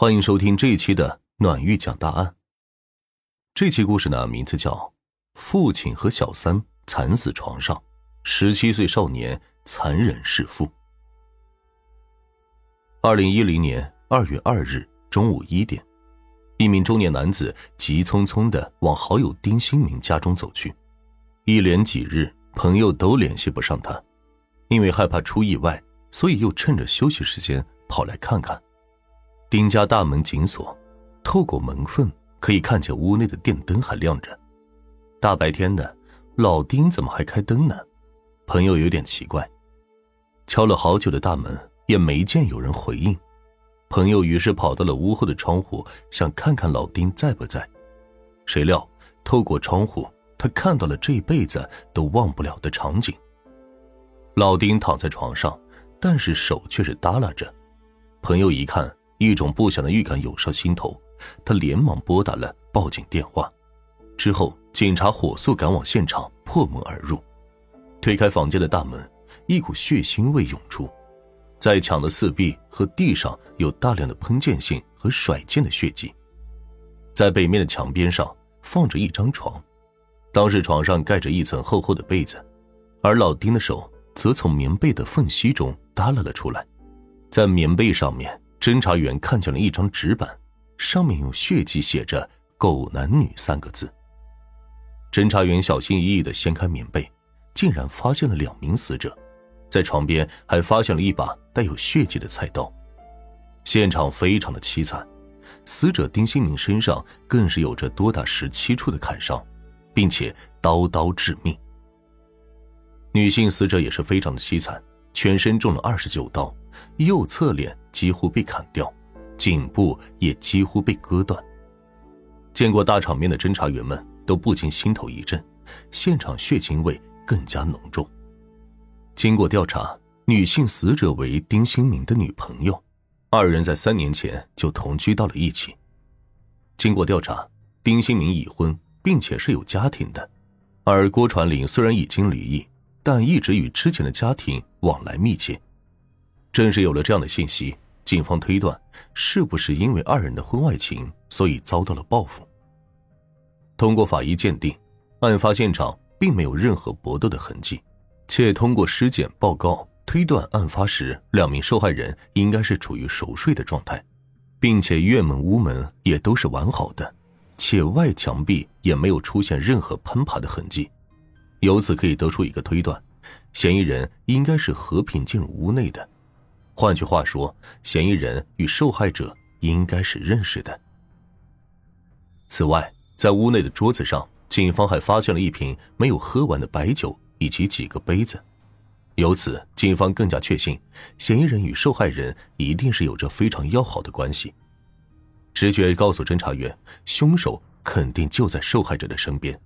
欢迎收听这一期的暖玉讲大案。这期故事呢，名字叫《父亲和小三惨死床上，十七岁少年残忍弑父》。二零一零年二月二日中午一点，一名中年男子急匆匆的往好友丁新明家中走去。一连几日，朋友都联系不上他，因为害怕出意外，所以又趁着休息时间跑来看看。丁家大门紧锁，透过门缝可以看见屋内的电灯还亮着。大白天的，老丁怎么还开灯呢？朋友有点奇怪，敲了好久的大门也没见有人回应。朋友于是跑到了屋后的窗户，想看看老丁在不在。谁料透过窗户，他看到了这一辈子都忘不了的场景。老丁躺在床上，但是手却是耷拉着。朋友一看。一种不祥的预感涌上心头，他连忙拨打了报警电话。之后，警察火速赶往现场，破门而入，推开房间的大门，一股血腥味涌出。在墙的四壁和地上有大量的喷溅性和甩溅的血迹。在北面的墙边上放着一张床，当时床上盖着一层厚厚的被子，而老丁的手则从棉被的缝隙中耷拉了出来，在棉被上面。侦查员看见了一张纸板，上面用血迹写着“狗男女”三个字。侦查员小心翼翼的掀开棉被，竟然发现了两名死者，在床边还发现了一把带有血迹的菜刀。现场非常的凄惨，死者丁新明身上更是有着多达十七处的砍伤，并且刀刀致命。女性死者也是非常的凄惨，全身中了二十九刀。右侧脸几乎被砍掉，颈部也几乎被割断。见过大场面的侦查员们都不禁心头一震，现场血腥味更加浓重。经过调查，女性死者为丁新明的女朋友，二人在三年前就同居到了一起。经过调查，丁新明已婚，并且是有家庭的，而郭传林虽然已经离异，但一直与之前的家庭往来密切。正是有了这样的信息，警方推断，是不是因为二人的婚外情，所以遭到了报复？通过法医鉴定，案发现场并没有任何搏斗的痕迹，且通过尸检报告推断，案发时两名受害人应该是处于熟睡的状态，并且院门、屋门也都是完好的，且外墙壁也没有出现任何攀爬的痕迹，由此可以得出一个推断：嫌疑人应该是和平进入屋内的。换句话说，嫌疑人与受害者应该是认识的。此外，在屋内的桌子上，警方还发现了一瓶没有喝完的白酒以及几个杯子，由此，警方更加确信，嫌疑人与受害人一定是有着非常要好的关系。直觉告诉侦查员，凶手肯定就在受害者的身边。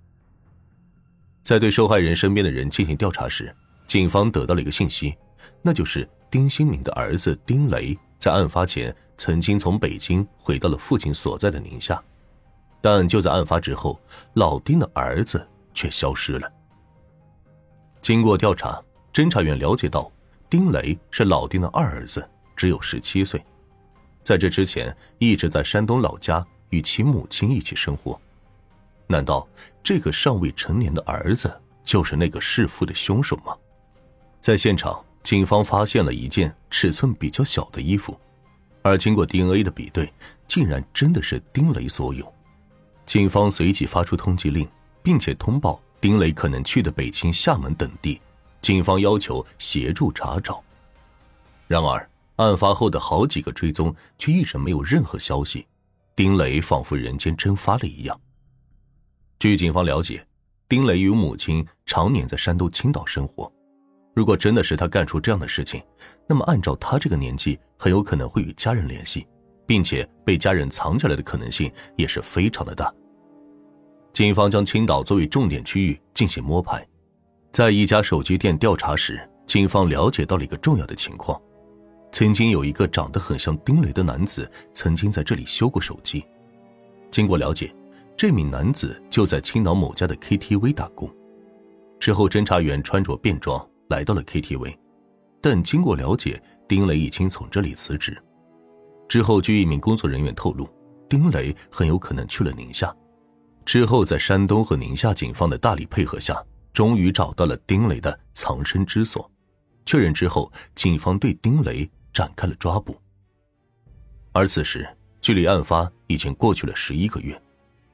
在对受害人身边的人进行调查时，警方得到了一个信息，那就是。丁新民的儿子丁雷在案发前曾经从北京回到了父亲所在的宁夏，但就在案发之后，老丁的儿子却消失了。经过调查，侦查员了解到，丁雷是老丁的二儿子，只有十七岁，在这之前一直在山东老家与其母亲一起生活。难道这个尚未成年的儿子就是那个弑父的凶手吗？在现场。警方发现了一件尺寸比较小的衣服，而经过 DNA 的比对，竟然真的是丁雷所有。警方随即发出通缉令，并且通报丁雷可能去的北京、厦门等地，警方要求协助查找。然而，案发后的好几个追踪却一直没有任何消息，丁雷仿佛人间蒸发了一样。据警方了解，丁雷与母亲常年在山东青岛生活。如果真的是他干出这样的事情，那么按照他这个年纪，很有可能会与家人联系，并且被家人藏起来的可能性也是非常的大。警方将青岛作为重点区域进行摸排，在一家手机店调查时，警方了解到了一个重要的情况：曾经有一个长得很像丁雷的男子曾经在这里修过手机。经过了解，这名男子就在青岛某家的 KTV 打工。之后，侦查员穿着便装。来到了 KTV，但经过了解，丁雷已经从这里辞职。之后，据一名工作人员透露，丁磊很有可能去了宁夏。之后，在山东和宁夏警方的大力配合下，终于找到了丁磊的藏身之所。确认之后，警方对丁磊展开了抓捕。而此时，距离案发已经过去了十一个月。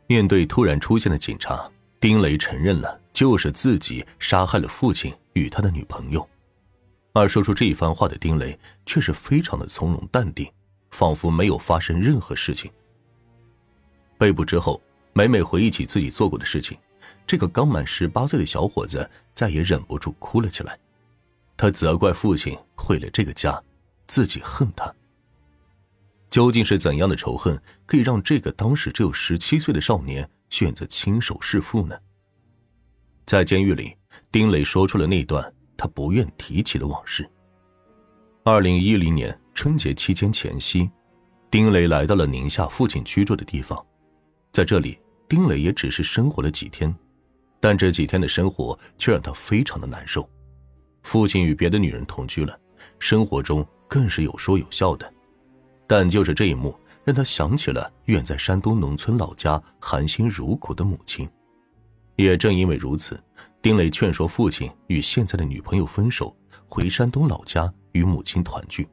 面对突然出现的警察，丁磊承认了就是自己杀害了父亲与他的女朋友。而说出这一番话的丁磊却是非常的从容淡定，仿佛没有发生任何事情。被捕之后。每每回忆起自己做过的事情，这个刚满十八岁的小伙子再也忍不住哭了起来。他责怪父亲毁了这个家，自己恨他。究竟是怎样的仇恨可以让这个当时只有十七岁的少年选择亲手弑父呢？在监狱里，丁磊说出了那段他不愿提起的往事。二零一零年春节期间前夕，丁磊来到了宁夏父亲居住的地方。在这里，丁磊也只是生活了几天，但这几天的生活却让他非常的难受。父亲与别的女人同居了，生活中更是有说有笑的。但就是这一幕，让他想起了远在山东农村老家含辛茹苦的母亲。也正因为如此，丁磊劝说父亲与现在的女朋友分手，回山东老家与母亲团聚。